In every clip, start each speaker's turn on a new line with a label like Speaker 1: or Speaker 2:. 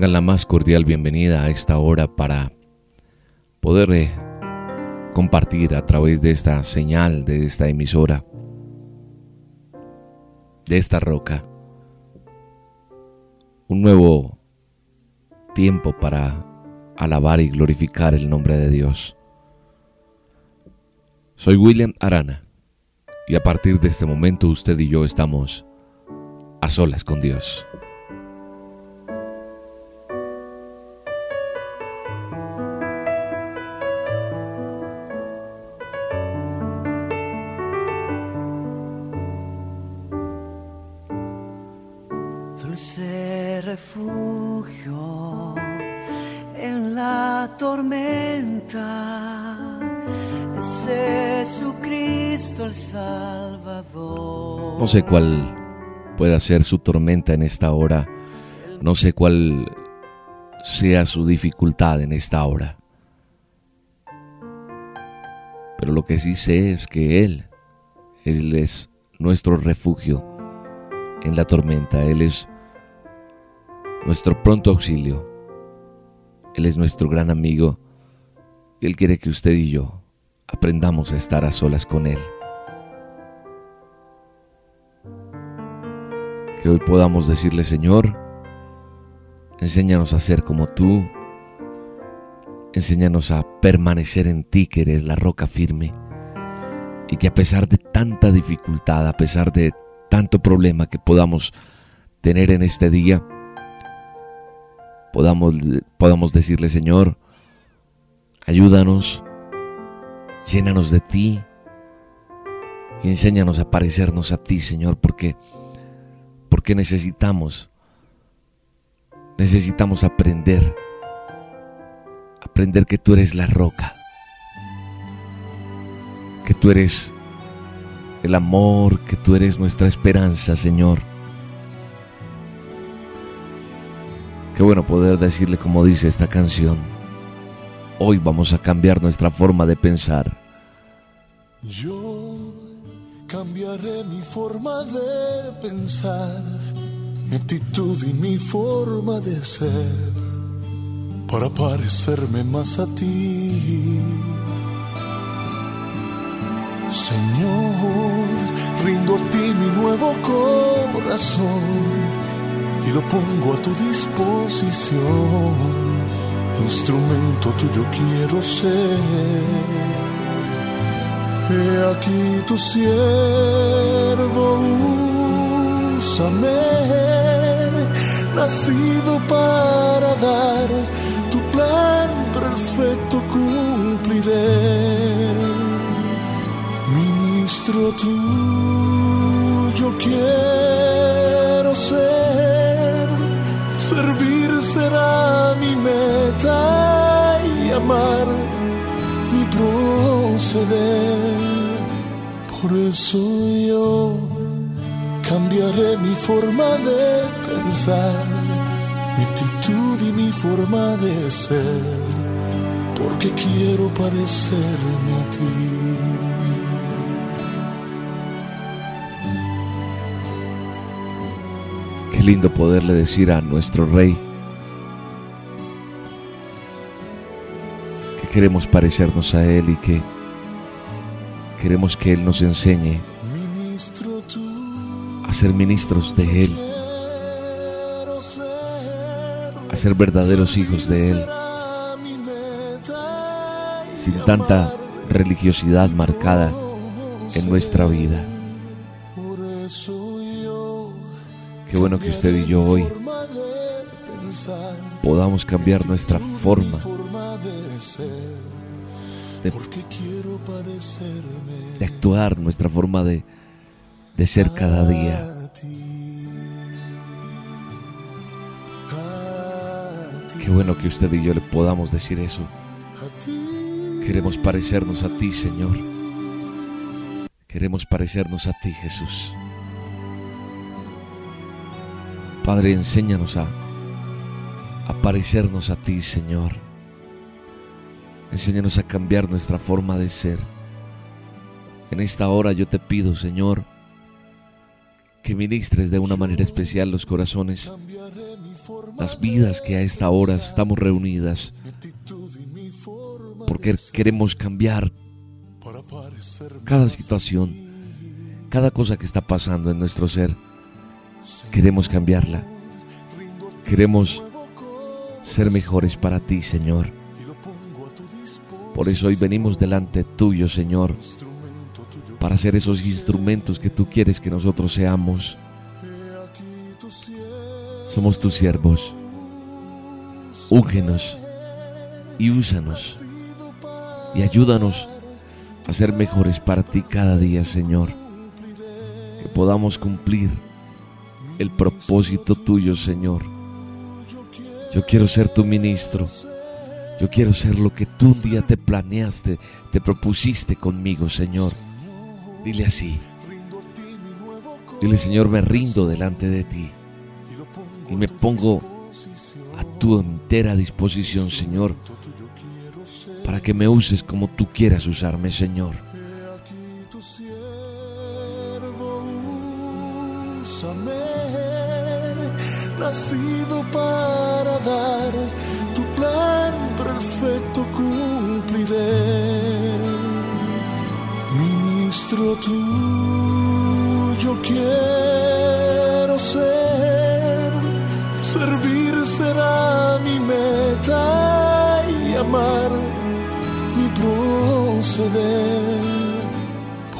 Speaker 1: Tengan la más cordial bienvenida a esta hora para poder eh, compartir a través de esta señal, de esta emisora, de esta roca, un nuevo tiempo para alabar y glorificar el nombre de Dios. Soy William Arana y a partir de este momento usted y yo estamos a solas con Dios. No sé cuál pueda ser su tormenta en esta hora. No sé cuál sea su dificultad en esta hora. Pero lo que sí sé es que Él es nuestro refugio en la tormenta. Él es nuestro pronto auxilio. Él es nuestro gran amigo. Él quiere que usted y yo aprendamos a estar a solas con Él. Que hoy podamos decirle, Señor, enséñanos a ser como tú, enséñanos a permanecer en ti, que eres la roca firme, y que a pesar de tanta dificultad, a pesar de tanto problema que podamos tener en este día, podamos, podamos decirle, Señor, ayúdanos, llénanos de ti y enséñanos a parecernos a ti, Señor, porque porque necesitamos, necesitamos aprender, aprender que tú eres la roca, que tú eres el amor, que tú eres nuestra esperanza, Señor. Qué bueno poder decirle como dice esta canción. Hoy vamos a cambiar nuestra forma de pensar.
Speaker 2: Yo Cambiaré mi forma de pensar, mi actitud y mi forma de ser para parecerme más a ti. Señor, rindo a ti mi nuevo corazón y lo pongo a tu disposición. Instrumento tuyo quiero ser He aquí tu siervo, úsame, nacido para dar tu plan perfecto cumpliré. Ministro tuyo quiero ser, servir será mi meta y amar mi proceder. Por eso yo cambiaré mi forma de pensar, mi actitud y mi forma de ser, porque quiero parecerme a ti.
Speaker 1: Lindo poderle decir a nuestro rey que queremos parecernos a él y que Queremos que Él nos enseñe a ser ministros de Él, a ser verdaderos hijos de Él, sin tanta religiosidad marcada en nuestra vida. Qué bueno que usted y yo hoy podamos cambiar nuestra forma de, de actuar, nuestra forma de, de ser cada día. Qué bueno que usted y yo le podamos decir eso. Queremos parecernos a ti, Señor. Queremos parecernos a ti, Jesús. Padre, enséñanos a, a parecernos a ti, Señor. Enséñanos a cambiar nuestra forma de ser. En esta hora yo te pido, Señor, que ministres de una manera especial los corazones, las vidas que a esta hora estamos reunidas, porque queremos cambiar cada situación, cada cosa que está pasando en nuestro ser. Queremos cambiarla. Queremos ser mejores para ti, Señor. Por eso hoy venimos delante tuyo, Señor, para ser esos instrumentos que tú quieres que nosotros seamos. Somos tus siervos. Úngenos y úsanos y ayúdanos a ser mejores para ti cada día, Señor. Que podamos cumplir el propósito tuyo, Señor. Yo quiero ser tu ministro. Yo quiero ser lo que tú un día te planeaste, te propusiste conmigo, Señor. Dile así. Dile, Señor, me rindo delante de ti y me pongo a tu entera disposición, Señor, para que me uses como tú quieras usarme, Señor.
Speaker 2: Nacido para dar tu plan perfecto cumpliré. Ministro tuyo quiero ser, servir será mi meta y amar mi proceder.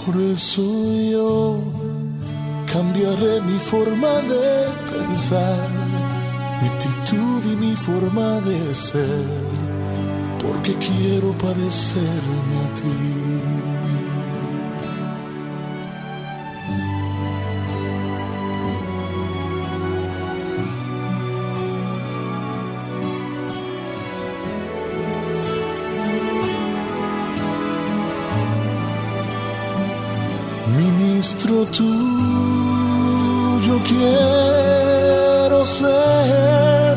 Speaker 2: Por eso yo cambiaré forma de pensar, mi actitud y mi forma de ser, porque quiero parecerme a ti. Ministro tuyo quiero ser,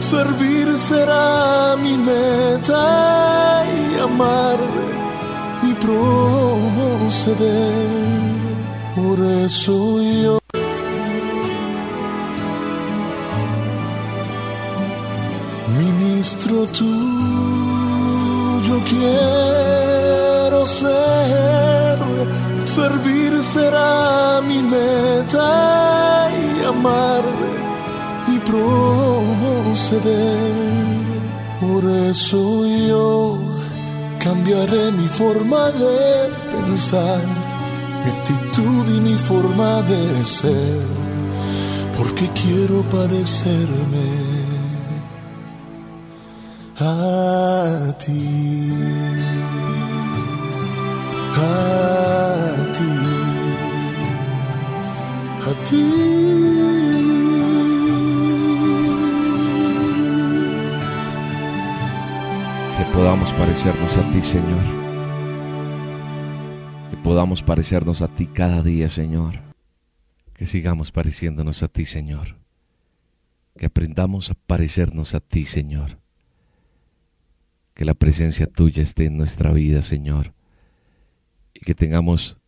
Speaker 2: servir será mi meta y amar mi proceder. Por eso yo ministro tuyo Por eso yo cambiaré mi forma de pensar, mi actitud y mi forma de ser, porque quiero parecerme a ti, a ti, a ti.
Speaker 1: Podamos parecernos a ti, Señor. Que podamos parecernos a ti cada día, Señor. Que sigamos pareciéndonos a ti, Señor. Que aprendamos a parecernos a ti, Señor. Que la presencia tuya esté en nuestra vida, Señor. Y que tengamos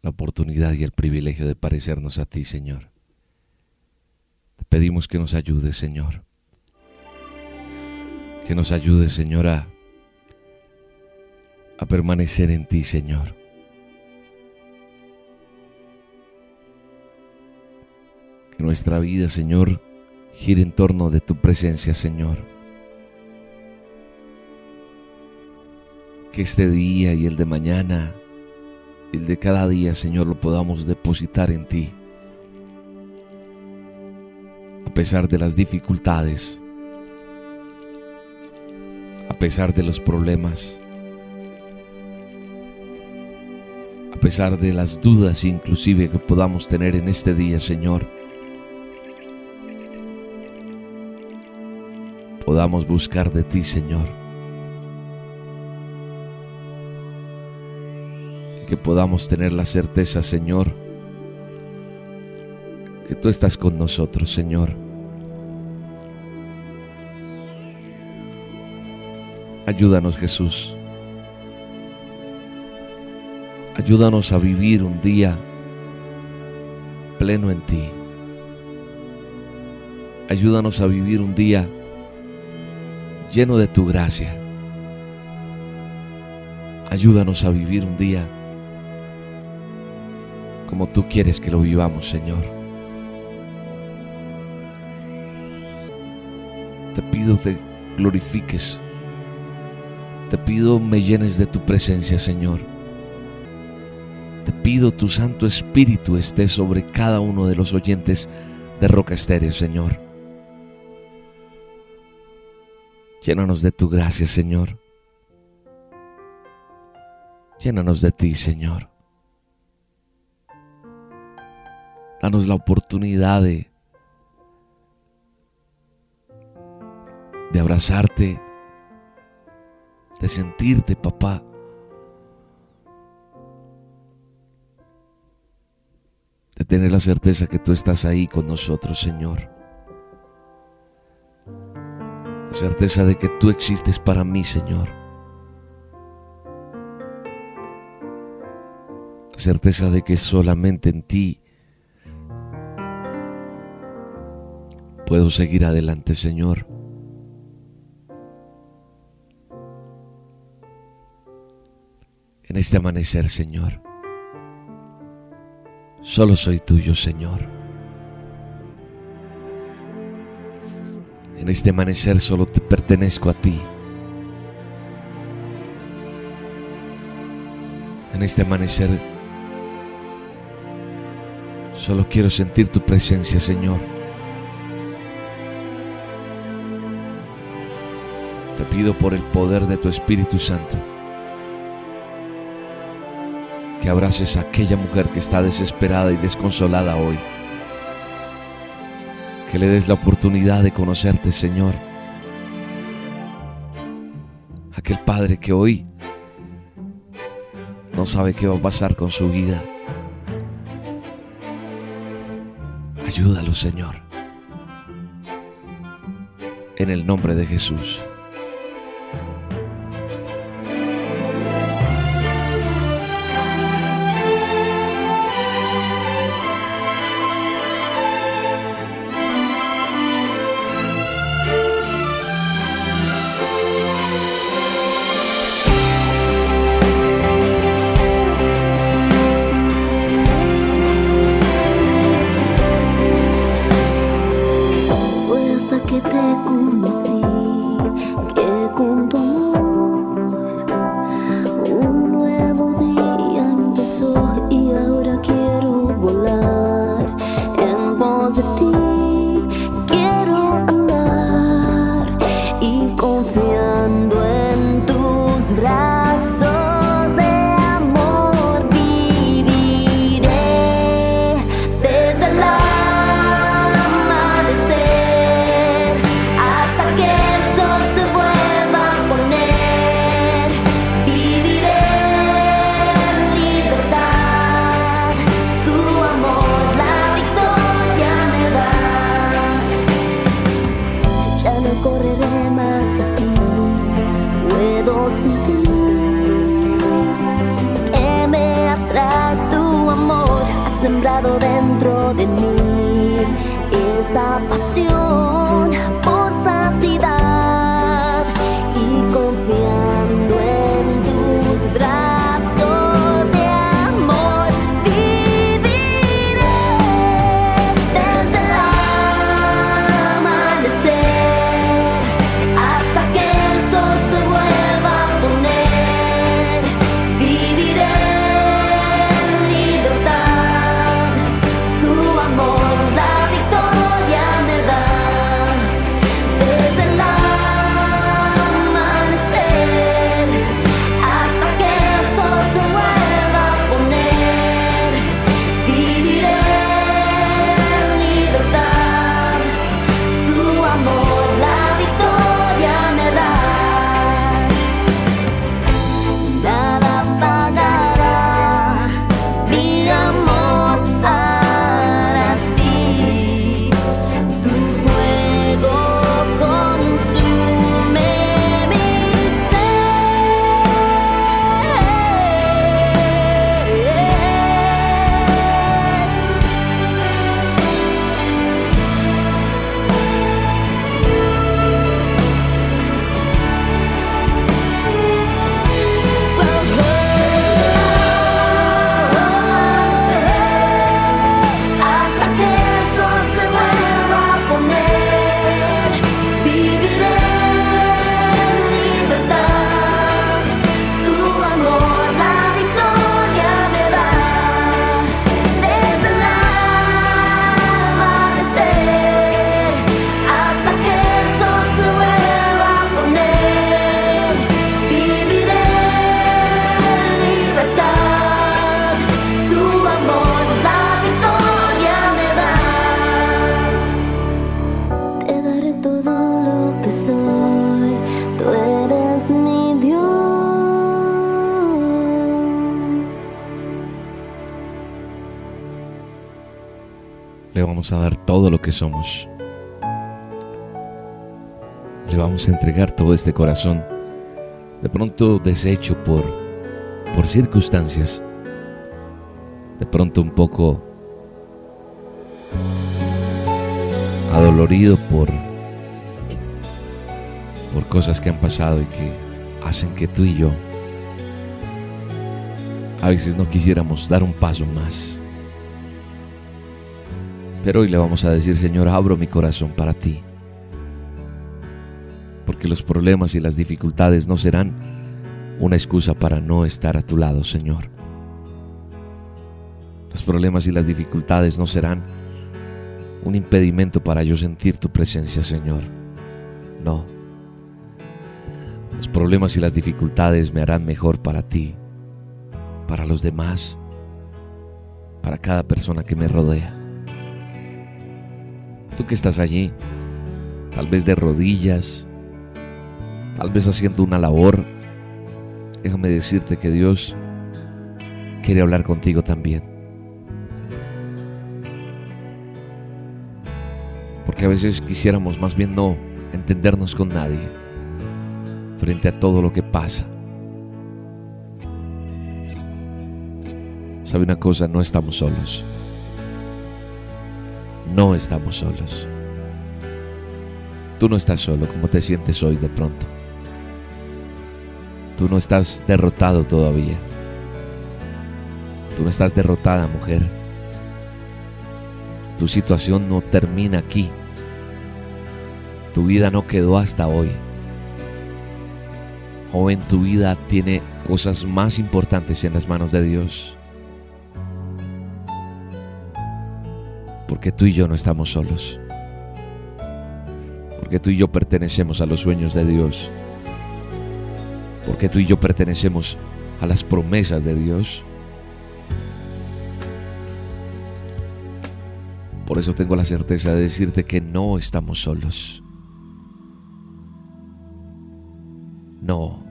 Speaker 1: la oportunidad y el privilegio de parecernos a ti, Señor. Te pedimos que nos ayudes, Señor. Que nos ayudes, Señor, a, a permanecer en ti, Señor. Que nuestra vida, Señor, gire en torno de tu presencia, Señor. que este día y el de mañana, el de cada día, Señor, lo podamos depositar en ti. A pesar de las dificultades, a pesar de los problemas, a pesar de las dudas inclusive que podamos tener en este día, Señor, podamos buscar de ti, Señor. Y que podamos tener la certeza, Señor, que tú estás con nosotros, Señor. Ayúdanos, Jesús. Ayúdanos a vivir un día pleno en ti. Ayúdanos a vivir un día lleno de tu gracia. Ayúdanos a vivir un día como tú quieres que lo vivamos, Señor. Te pido te glorifiques. Te pido me llenes de tu presencia, Señor. Te pido tu Santo Espíritu esté sobre cada uno de los oyentes de Roca Estéreo, Señor. Llénanos de tu gracia, Señor. Llénanos de ti, Señor. Danos la oportunidad de, de abrazarte, de sentirte, papá. De tener la certeza que tú estás ahí con nosotros, Señor. La certeza de que tú existes para mí, Señor. La certeza de que solamente en ti puedo seguir adelante, Señor. En este amanecer, Señor. Solo soy tuyo, Señor. En este amanecer solo te pertenezco a ti. En este amanecer solo quiero sentir tu presencia, Señor. Te pido por el poder de tu Espíritu Santo que abraces a aquella mujer que está desesperada y desconsolada hoy que le des la oportunidad de conocerte, Señor. Aquel Padre que hoy no sabe qué va a pasar con su vida. Ayúdalo, Señor. En el nombre de Jesús. Todo lo que somos. Le vamos a entregar todo este corazón, de pronto deshecho por, por circunstancias, de pronto un poco adolorido por, por cosas que han pasado y que hacen que tú y yo a veces no quisiéramos dar un paso más. Pero hoy le vamos a decir, Señor, abro mi corazón para ti. Porque los problemas y las dificultades no serán una excusa para no estar a tu lado, Señor. Los problemas y las dificultades no serán un impedimento para yo sentir tu presencia, Señor. No. Los problemas y las dificultades me harán mejor para ti, para los demás, para cada persona que me rodea. Tú que estás allí, tal vez de rodillas, tal vez haciendo una labor, déjame decirte que Dios quiere hablar contigo también. Porque a veces quisiéramos más bien no entendernos con nadie frente a todo lo que pasa. ¿Sabe una cosa? No estamos solos. No estamos solos. Tú no estás solo como te sientes hoy de pronto. Tú no estás derrotado todavía. Tú no estás derrotada, mujer. Tu situación no termina aquí. Tu vida no quedó hasta hoy. Joven, tu vida tiene cosas más importantes en las manos de Dios. Porque tú y yo no estamos solos. Porque tú y yo pertenecemos a los sueños de Dios. Porque tú y yo pertenecemos a las promesas de Dios. Por eso tengo la certeza de decirte que no estamos solos. No.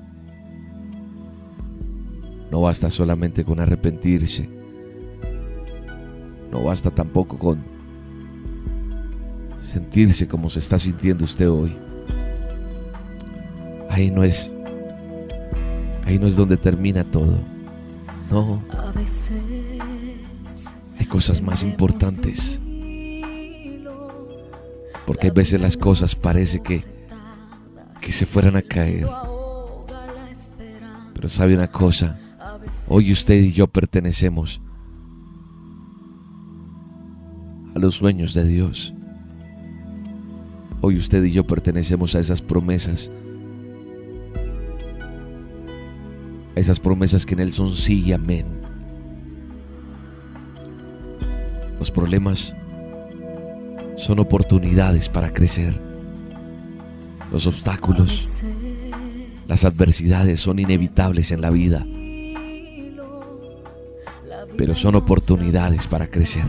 Speaker 1: No basta solamente con arrepentirse. No basta tampoco con sentirse como se está sintiendo usted hoy. Ahí no es ahí no es donde termina todo. No. Hay cosas más importantes. Porque a veces las cosas parece que que se fueran a caer. Pero sabe una cosa, hoy usted y yo pertenecemos a los sueños de Dios. Hoy usted y yo pertenecemos a esas promesas. esas promesas que en Él son sí y amén. Los problemas son oportunidades para crecer. Los obstáculos, las adversidades son inevitables en la vida, pero son oportunidades para crecer.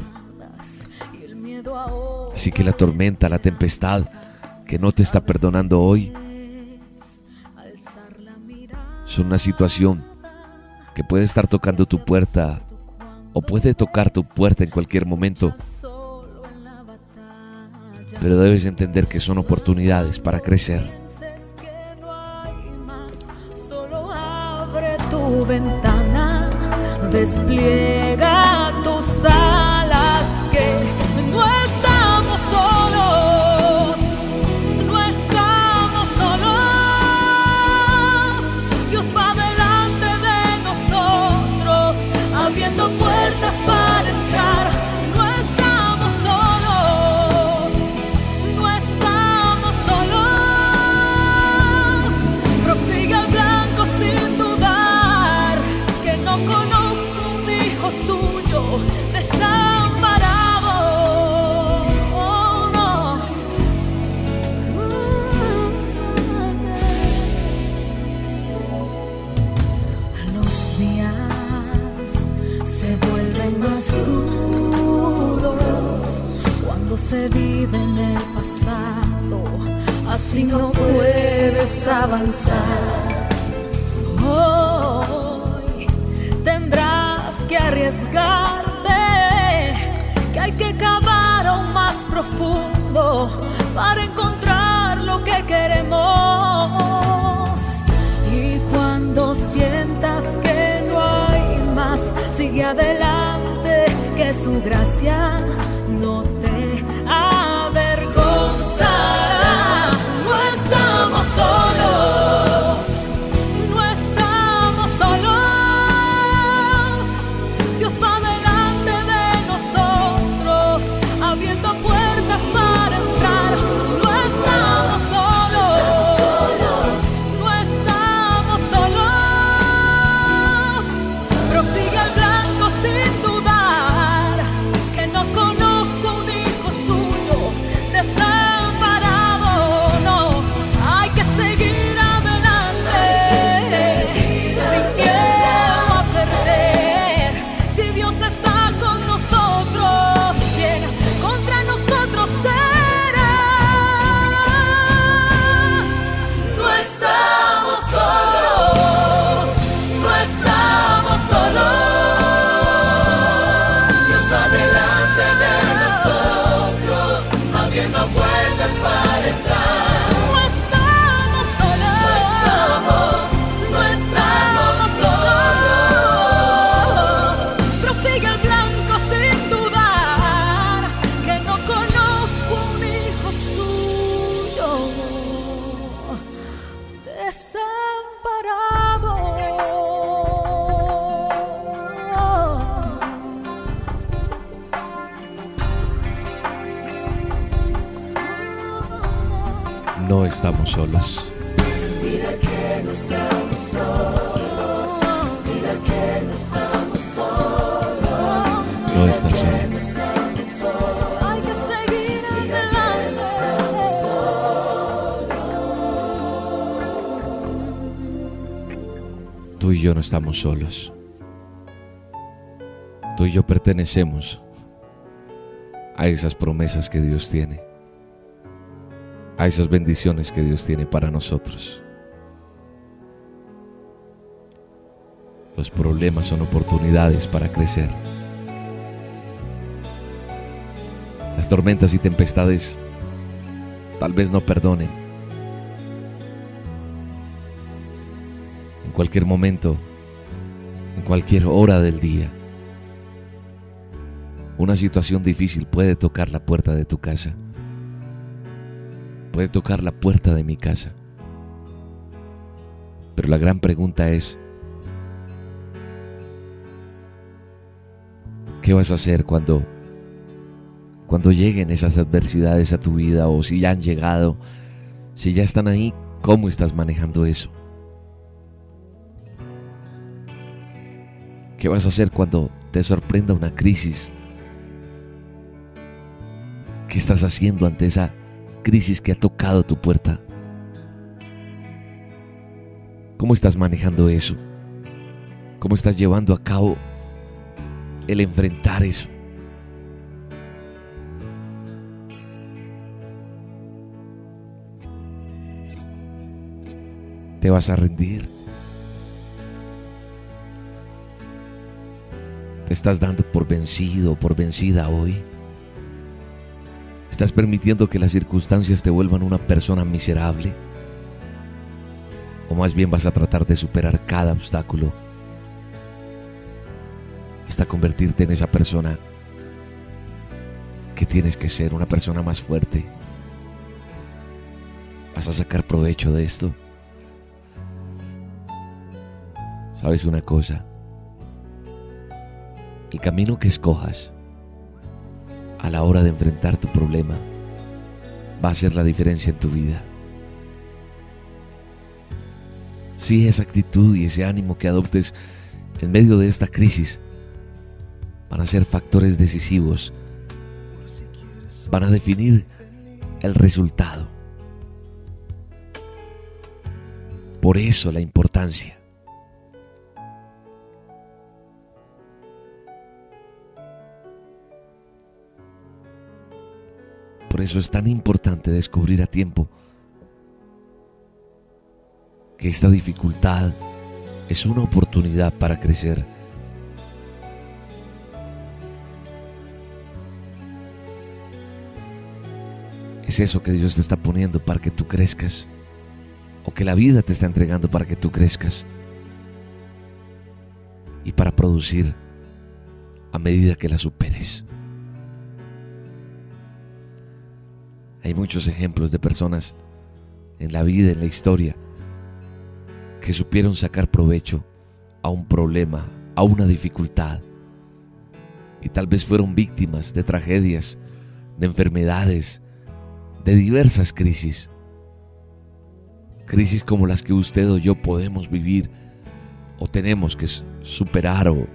Speaker 1: Así que la tormenta, la tempestad que no te está perdonando hoy, son una situación que puede estar tocando tu puerta o puede tocar tu puerta en cualquier momento. Pero debes entender que son oportunidades para crecer.
Speaker 3: Ventana, despliega tus alas su gracia estamos solos. No
Speaker 1: estás solo.
Speaker 3: Hay que seguir adelante.
Speaker 1: Tú y yo no estamos solos. Tú y yo pertenecemos a esas promesas que Dios tiene, a esas bendiciones que Dios tiene para nosotros. Los problemas son oportunidades para crecer. Las tormentas y tempestades tal vez no perdonen. En cualquier momento, en cualquier hora del día, una situación difícil puede tocar la puerta de tu casa. Puede tocar la puerta de mi casa. Pero la gran pregunta es, ¿qué vas a hacer cuando cuando lleguen esas adversidades a tu vida o si ya han llegado, si ya están ahí, ¿cómo estás manejando eso? ¿Qué vas a hacer cuando te sorprenda una crisis? ¿Qué estás haciendo ante esa crisis que ha tocado tu puerta? ¿Cómo estás manejando eso? ¿Cómo estás llevando a cabo el enfrentar eso? ¿Te vas a rendir? ¿Te estás dando por vencido por vencida hoy? ¿Estás permitiendo que las circunstancias te vuelvan una persona miserable? ¿O más bien vas a tratar de superar cada obstáculo hasta convertirte en esa persona que tienes que ser, una persona más fuerte? ¿Vas a sacar provecho de esto? ¿Sabes una cosa? El camino que escojas a la hora de enfrentar tu problema va a hacer la diferencia en tu vida. Si esa actitud y ese ánimo que adoptes en medio de esta crisis van a ser factores decisivos, van a definir el resultado. Por eso la importancia Por eso es tan importante descubrir a tiempo que esta dificultad es una oportunidad para crecer. es eso que Dios te está poniendo para que tú crezcas o que la vida te está entregando para que tú crezcas y para producir a medida que la superes. Hay muchos ejemplos de personas en la vida, en la historia, que supieron sacar provecho a un problema, a una dificultad. Y tal vez fueron víctimas de tragedias, de enfermedades, de diversas crisis. Crisis como las que usted o yo podemos vivir o tenemos que superar o,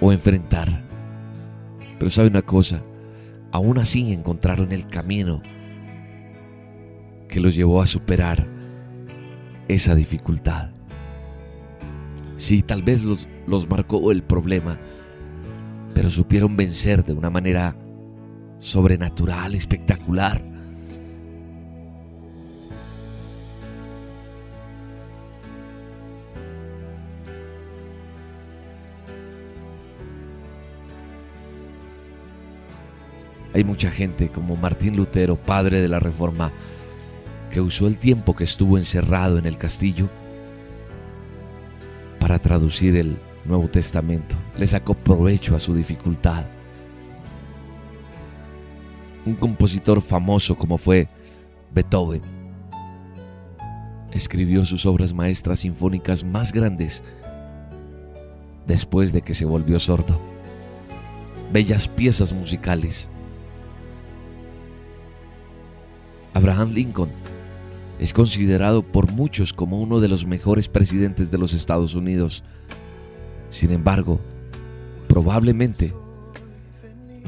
Speaker 1: o enfrentar. Pero sabe una cosa, aún así encontraron el camino que los llevó a superar esa dificultad. Sí, tal vez los, los marcó el problema, pero supieron vencer de una manera sobrenatural, espectacular. Hay mucha gente como Martín Lutero, padre de la Reforma, que usó el tiempo que estuvo encerrado en el castillo para traducir el Nuevo Testamento. Le sacó provecho a su dificultad. Un compositor famoso como fue Beethoven escribió sus obras maestras sinfónicas más grandes después de que se volvió sordo. Bellas piezas musicales Abraham Lincoln es considerado por muchos como uno de los mejores presidentes de los Estados Unidos. Sin embargo, probablemente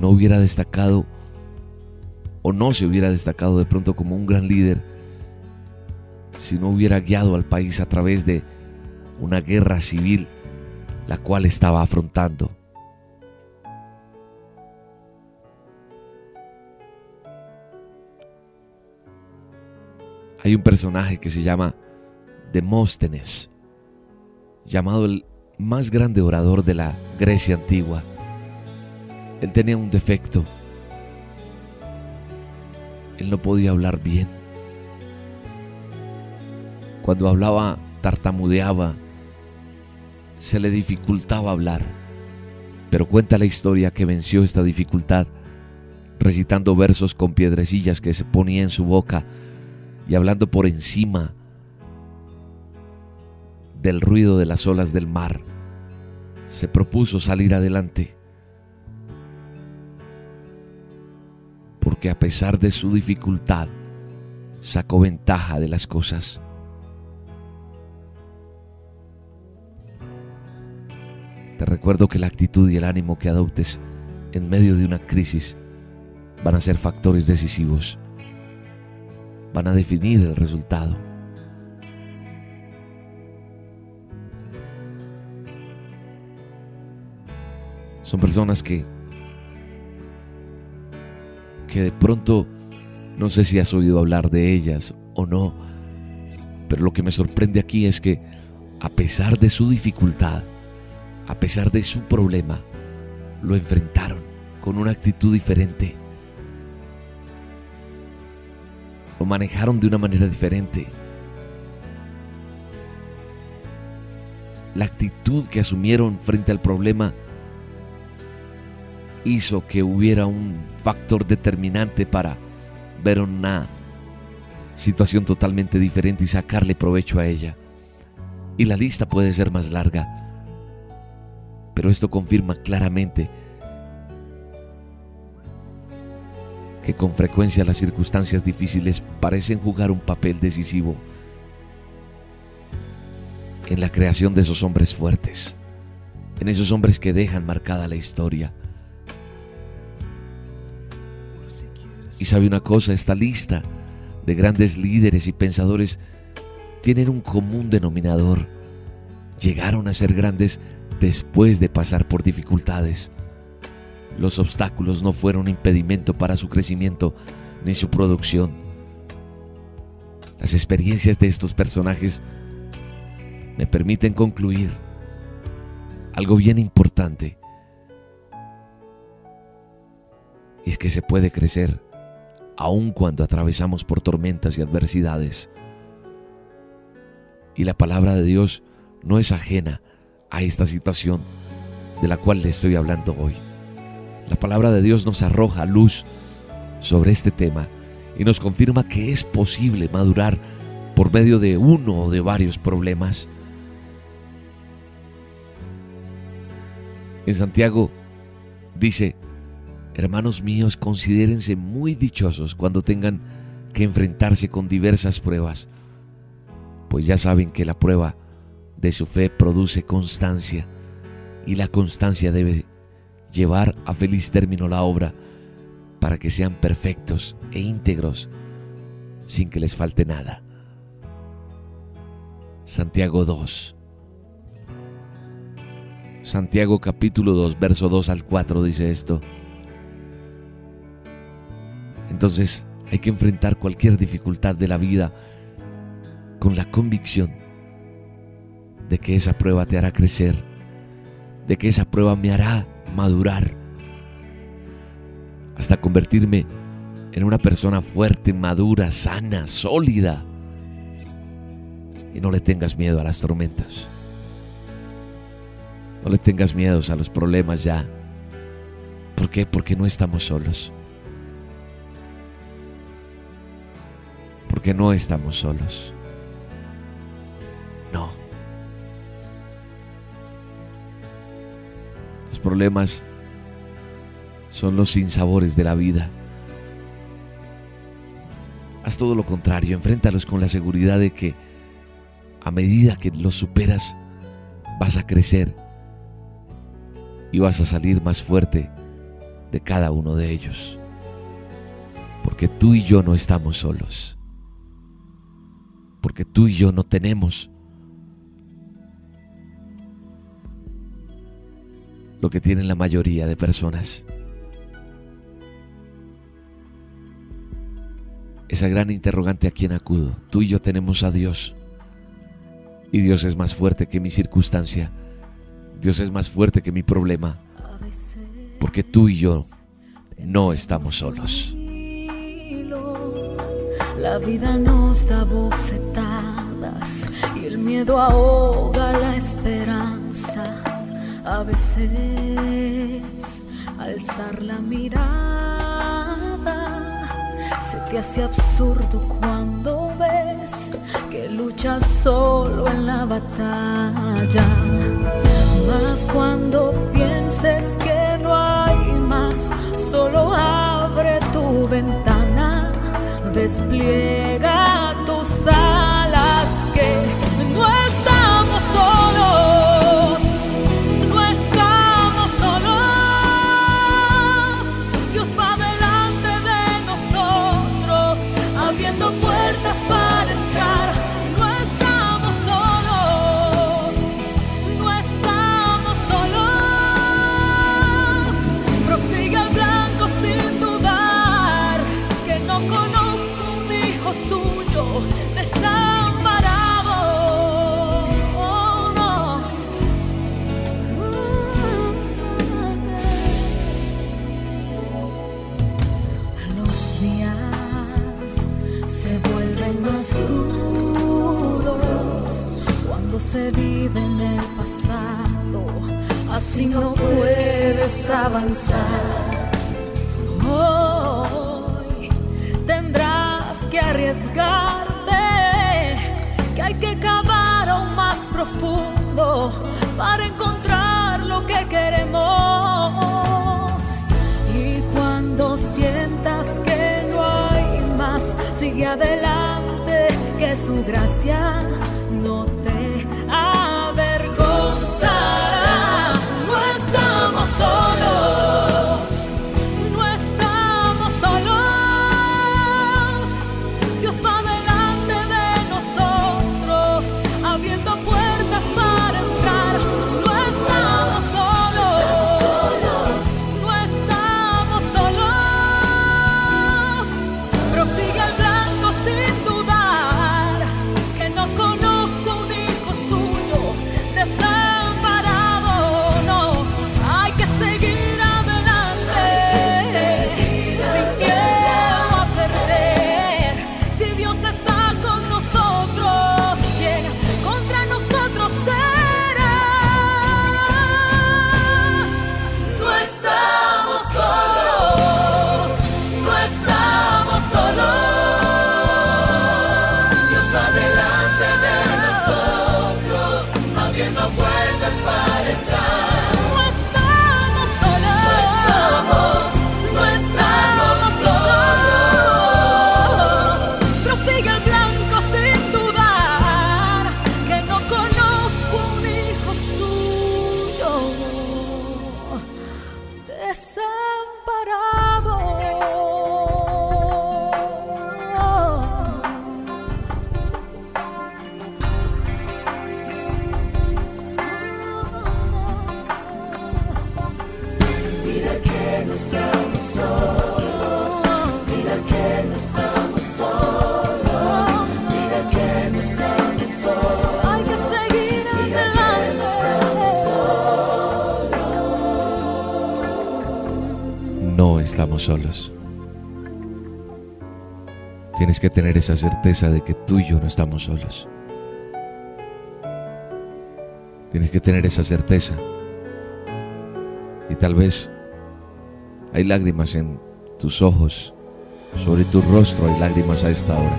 Speaker 1: no hubiera destacado o no se hubiera destacado de pronto como un gran líder si no hubiera guiado al país a través de una guerra civil la cual estaba afrontando. Hay un personaje que se llama Demóstenes, llamado el más grande orador de la Grecia antigua. Él tenía un defecto. Él no podía hablar bien. Cuando hablaba, tartamudeaba. Se le dificultaba hablar. Pero cuenta la historia que venció esta dificultad recitando versos con piedrecillas que se ponía en su boca y hablando por encima del ruido de las olas del mar, se propuso salir adelante. Porque a pesar de su dificultad, sacó ventaja de las cosas. Te recuerdo que la actitud y el ánimo que adoptes en medio de una crisis van a ser factores decisivos van a definir el resultado. Son personas que que de pronto no sé si has oído hablar de ellas o no, pero lo que me sorprende aquí es que a pesar de su dificultad, a pesar de su problema, lo enfrentaron con una actitud diferente lo manejaron de una manera diferente. La actitud que asumieron frente al problema hizo que hubiera un factor determinante para ver una situación totalmente diferente y sacarle provecho a ella. Y la lista puede ser más larga, pero esto confirma claramente que con frecuencia las circunstancias difíciles parecen jugar un papel decisivo en la creación de esos hombres fuertes, en esos hombres que dejan marcada la historia. Y sabe una cosa, esta lista de grandes líderes y pensadores tienen un común denominador. Llegaron a ser grandes después de pasar por dificultades. Los obstáculos no fueron impedimento para su crecimiento ni su producción. Las experiencias de estos personajes me permiten concluir algo bien importante. Y es que se puede crecer aun cuando atravesamos por tormentas y adversidades. Y la palabra de Dios no es ajena a esta situación de la cual le estoy hablando hoy. La palabra de Dios nos arroja luz sobre este tema y nos confirma que es posible madurar por medio de uno o de varios problemas. En Santiago dice, hermanos míos, considérense muy dichosos cuando tengan que enfrentarse con diversas pruebas, pues ya saben que la prueba de su fe produce constancia y la constancia debe llevar a feliz término la obra para que sean perfectos e íntegros sin que les falte nada. Santiago 2. Santiago capítulo 2, verso 2 al 4 dice esto. Entonces hay que enfrentar cualquier dificultad de la vida con la convicción de que esa prueba te hará crecer, de que esa prueba me hará madurar, hasta convertirme en una persona fuerte, madura, sana, sólida. Y no le tengas miedo a las tormentas. No le tengas miedo a los problemas ya. ¿Por qué? Porque no estamos solos. Porque no estamos solos. Los problemas son los sinsabores de la vida. Haz todo lo contrario, enfréntalos con la seguridad de que a medida que los superas, vas a crecer y vas a salir más fuerte de cada uno de ellos. Porque tú y yo no estamos solos. Porque tú y yo no tenemos lo que tienen la mayoría de personas. Esa gran interrogante a quién acudo. Tú y yo tenemos a Dios. Y Dios es más fuerte que mi circunstancia. Dios es más fuerte que mi problema. Porque tú y yo no estamos solos.
Speaker 3: La vida nos da bofetadas y el miedo ahoga la esperanza. A veces alzar la mirada se te hace absurdo cuando ves que luchas solo en la batalla. Más cuando pienses que no hay más, solo abre tu ventana, despliega se vive en el pasado. Así no puedes avanzar. Hoy tendrás que arriesgarte, que hay que cavar aún más profundo para encontrar lo que queremos. Y cuando sientas que no hay más, sigue adelante, que su gracia solos.
Speaker 1: Tienes que tener esa certeza de que tú y yo no estamos solos. Tienes que tener esa certeza. Y tal vez hay lágrimas en tus ojos, sobre tu rostro hay lágrimas a esta hora.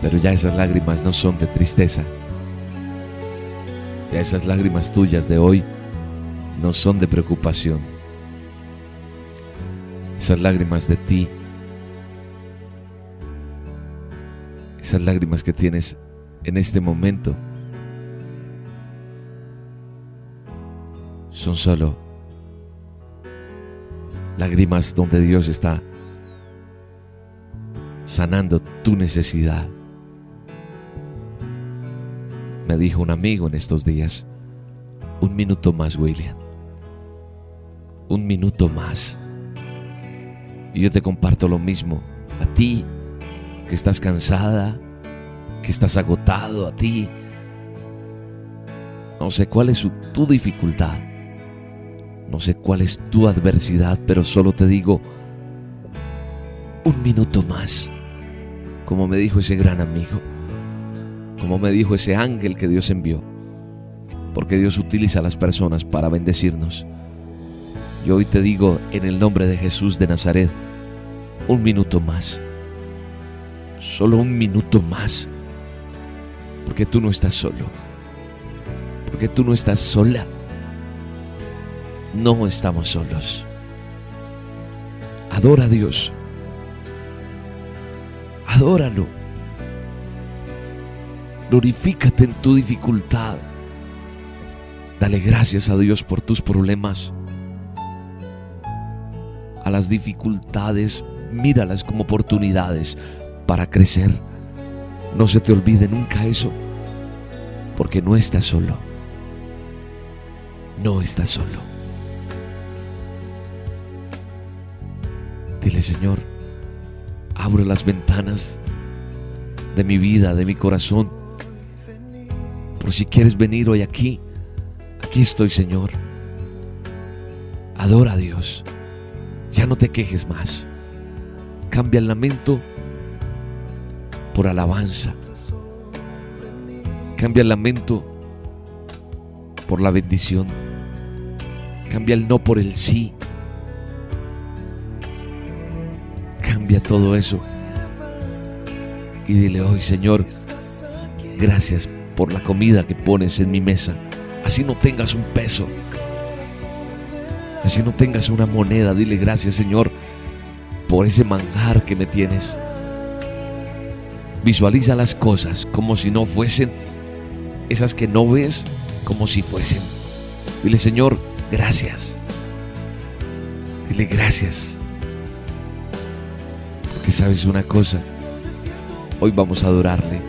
Speaker 1: Pero ya esas lágrimas no son de tristeza. Ya esas lágrimas tuyas de hoy no son de preocupación. Esas lágrimas de ti, esas lágrimas que tienes en este momento, son solo lágrimas donde Dios está sanando tu necesidad. Me dijo un amigo en estos días, un minuto más, William un minuto más. Y yo te comparto lo mismo. A ti que estás cansada, que estás agotado, a ti. No sé cuál es tu dificultad. No sé cuál es tu adversidad, pero solo te digo un minuto más. Como me dijo ese gran amigo. Como me dijo ese ángel que Dios envió. Porque Dios utiliza a las personas para bendecirnos. Yo hoy te digo en el nombre de Jesús de Nazaret, un minuto más. Solo un minuto más. Porque tú no estás solo. Porque tú no estás sola. No estamos solos. Adora a Dios. Adóralo. Glorifícate en tu dificultad. Dale gracias a Dios por tus problemas a las dificultades, míralas como oportunidades para crecer. No se te olvide nunca eso, porque no estás solo. No estás solo. Dile, Señor, abro las ventanas de mi vida, de mi corazón. Por si quieres venir hoy aquí, aquí estoy, Señor. Adora a Dios. Ya no te quejes más. Cambia el lamento por alabanza. Cambia el lamento por la bendición. Cambia el no por el sí. Cambia todo eso. Y dile hoy, Señor, gracias por la comida que pones en mi mesa. Así no tengas un peso. Así no tengas una moneda, dile gracias Señor por ese manjar que me tienes. Visualiza las cosas como si no fuesen, esas que no ves como si fuesen. Dile Señor, gracias. Dile gracias. Porque sabes una cosa, hoy vamos a adorarle.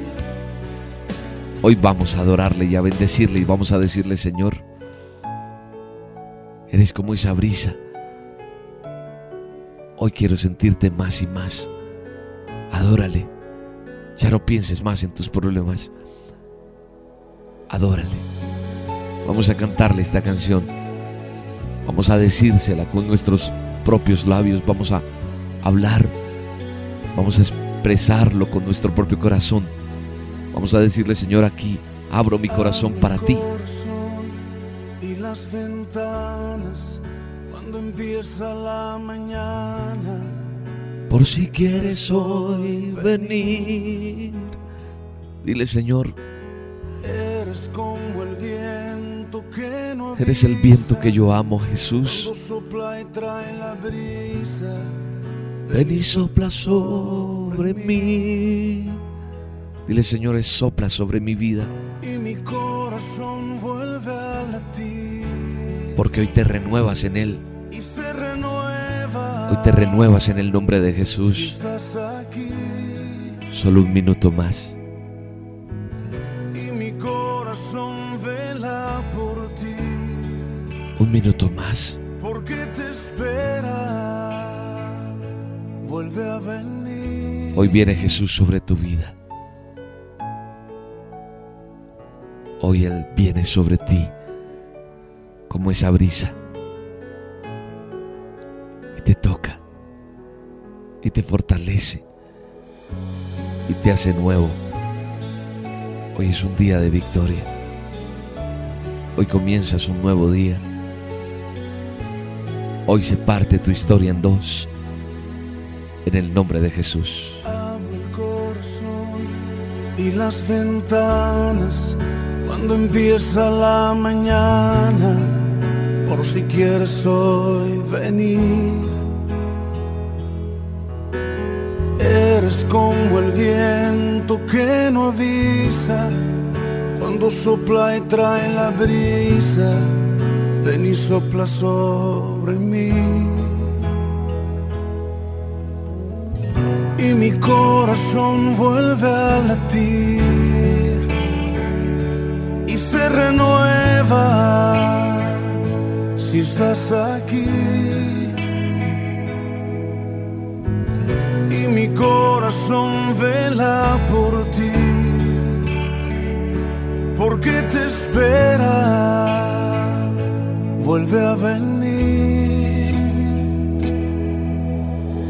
Speaker 1: Hoy vamos a adorarle y a bendecirle y vamos a decirle Señor, Eres como esa brisa. Hoy quiero sentirte más y más. Adórale. Ya no pienses más en tus problemas. Adórale. Vamos a cantarle esta canción. Vamos a decírsela con nuestros propios labios. Vamos a hablar. Vamos a expresarlo con nuestro propio corazón. Vamos a decirle, Señor, aquí abro mi corazón para ti
Speaker 4: las ventanas cuando empieza la mañana.
Speaker 1: Por si quieres hoy venir. Dile, Señor,
Speaker 5: Eres como el viento que no
Speaker 1: eres el viento que yo amo, Jesús.
Speaker 5: Sopla y trae la brisa.
Speaker 1: Ven y sopla sobre mí. Dile, Señor, sopla sobre mi vida.
Speaker 5: Y mi corazón vuelve a latir.
Speaker 1: Porque hoy te renuevas en Él. Hoy te renuevas en el nombre de Jesús. Solo un minuto más. Un minuto más.
Speaker 5: Porque te espera. Vuelve a venir.
Speaker 1: Hoy viene Jesús sobre tu vida. Hoy Él viene sobre ti como esa brisa. Y te toca. Y te fortalece. Y te hace nuevo. Hoy es un día de victoria. Hoy comienzas un nuevo día. Hoy se parte tu historia en dos. En el nombre de Jesús.
Speaker 5: Abro el corazón y las ventanas cuando empieza la mañana. Por si quieres hoy venir. Eres como el viento que no avisa cuando sopla y trae la brisa. Ven y sopla sobre mí. y mi corazón vuelve a latir y se renueva si estás aquí. Y mi corazón vela por ti, porque te espera, vuelve a venir.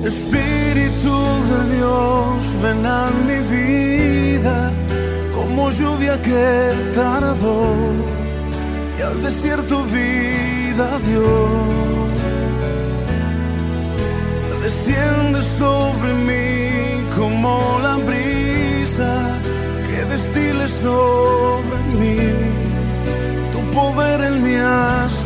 Speaker 5: Espíritu de Dios, ven a mi vida como lluvia que tardó y al desierto vida. Desciende sobre mí como la brisa que destile sobre mí. Tu poder en mí haz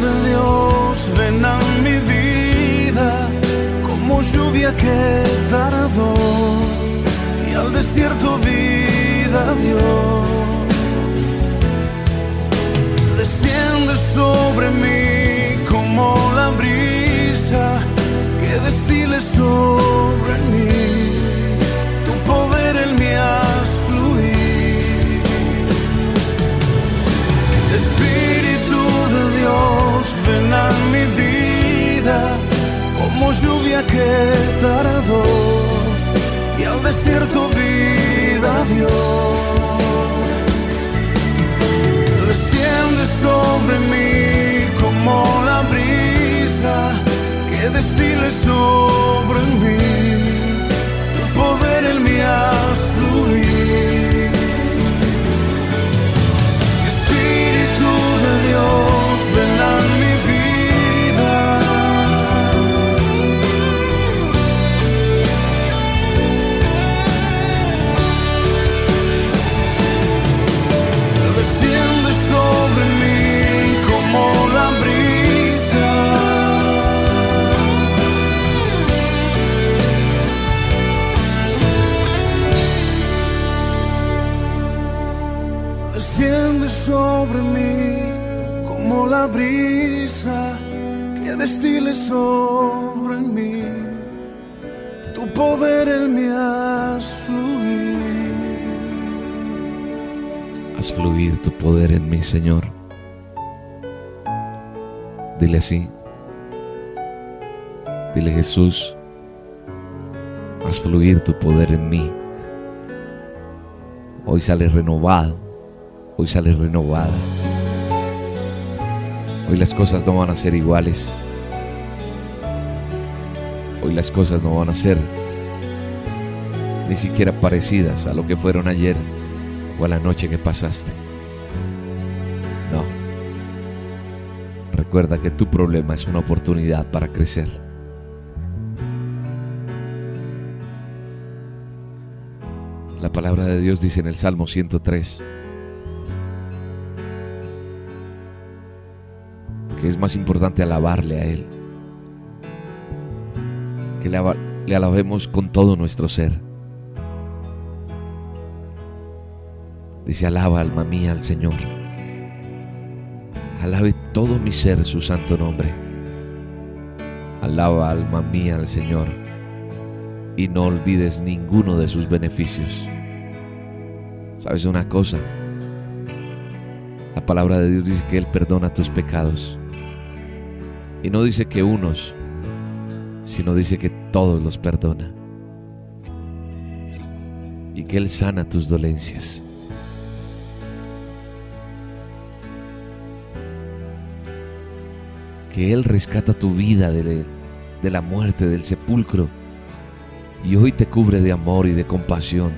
Speaker 5: De Dios, ven a mi vida como lluvia que tardó y al desierto vida dio. Desciende sobre mí lluvia que tardó y al desierto vida dio. Desciende sobre mí como la brisa que destile sobre mí. Tu poder en mí haz. Espíritu de Dios, brisa que destile sobre mí. Tu poder en mí haz fluir.
Speaker 1: Haz fluir tu poder en mí, Señor. Dile así. Dile Jesús, haz fluir tu poder en mí. Hoy sale renovado, hoy sale renovada. Hoy las cosas no van a ser iguales. Hoy las cosas no van a ser ni siquiera parecidas a lo que fueron ayer o a la noche que pasaste. No. Recuerda que tu problema es una oportunidad para crecer. La palabra de Dios dice en el Salmo 103 es más importante alabarle a Él, que le, le alabemos con todo nuestro ser. Dice, alaba alma mía al Señor. Alabe todo mi ser su santo nombre. Alaba alma mía al Señor y no olvides ninguno de sus beneficios. ¿Sabes una cosa? La palabra de Dios dice que Él perdona tus pecados. Y no dice que unos, sino dice que todos los perdona. Y que Él sana tus dolencias. Que Él rescata tu vida de, la muerte, del sepulcro. Y hoy te cubre de amor y de compasión.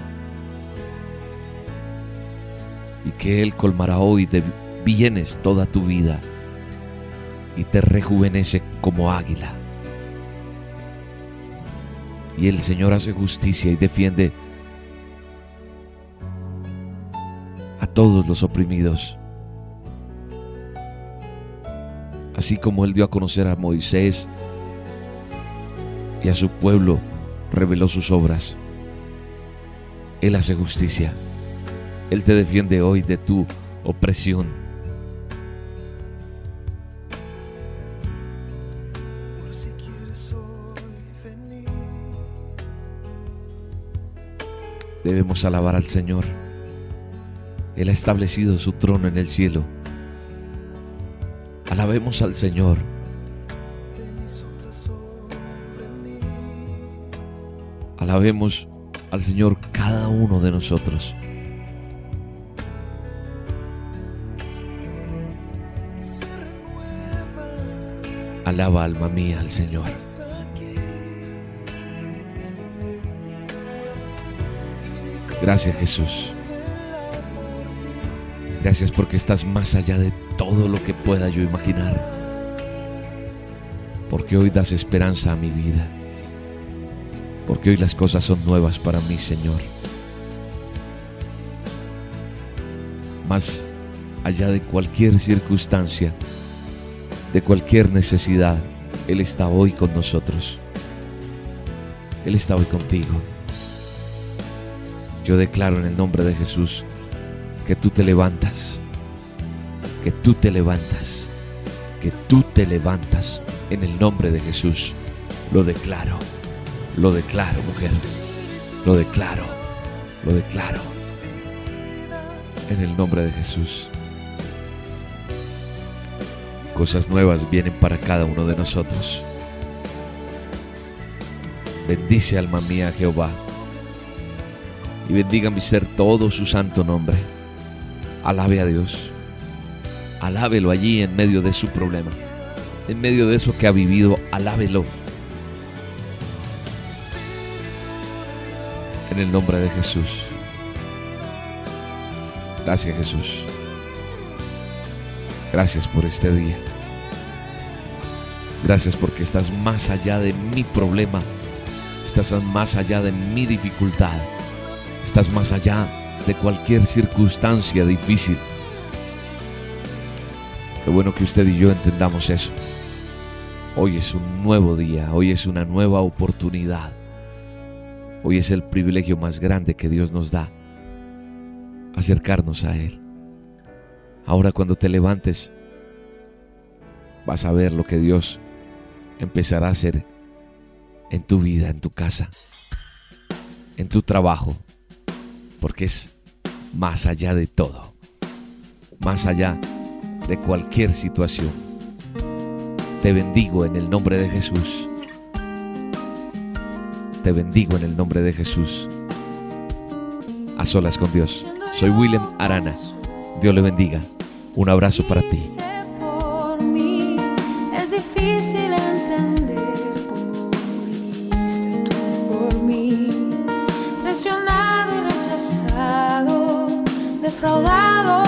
Speaker 1: Y que Él colmará hoy de bienes toda tu vida y te rejuvenece como águila. Y el Señor hace justicia y defiende a todos los oprimidos. Así como Él dio a conocer a Moisés y a su pueblo, reveló sus obras. Él hace justicia. Él te defiende hoy de tu opresión. Debemos alabar al Señor. Él ha establecido su trono en el cielo. Alabemos al Señor. Alabemos al Señor cada uno de nosotros. Alaba alma mía al Señor. Gracias Jesús. Gracias porque estás más allá de todo lo que pueda yo imaginar. Porque hoy das esperanza a mi vida. Porque hoy las cosas son nuevas para mí, Señor. Más allá de cualquier circunstancia, de cualquier necesidad, Él está hoy con nosotros. Él está hoy contigo. Yo declaro en el nombre de Jesús que tú te levantas, que tú te levantas, que tú te levantas en el nombre de Jesús. Lo declaro, lo declaro, mujer, lo declaro, lo declaro en el nombre de Jesús. Cosas nuevas vienen para cada uno de nosotros. Bendice alma mía Jehová y bendiga mi ser todo su santo nombre. Alabe a Dios. Alábelo allí en medio de su problema. En medio de eso que ha vivido, alábelo. En el nombre de Jesús. Gracias Jesús. Gracias por este día. Gracias porque estás más allá de mi problema. Estás más allá de mi dificultad. Estás más allá de cualquier circunstancia difícil. Qué bueno que usted y yo entendamos eso. Hoy es un nuevo día, hoy es una nueva oportunidad. Hoy es el privilegio más grande que Dios nos da, acercarnos a Él. Ahora cuando te levantes, vas a ver lo que Dios empezará a hacer en tu vida, en tu casa, en tu trabajo, porque es más allá de todo, más allá de cualquier situación. Te bendigo en el nombre de Jesús. Te bendigo en el nombre de Jesús. A solas con Dios. Soy Willem Arana. Dios le bendiga. Un abrazo para ti.
Speaker 6: defraudado.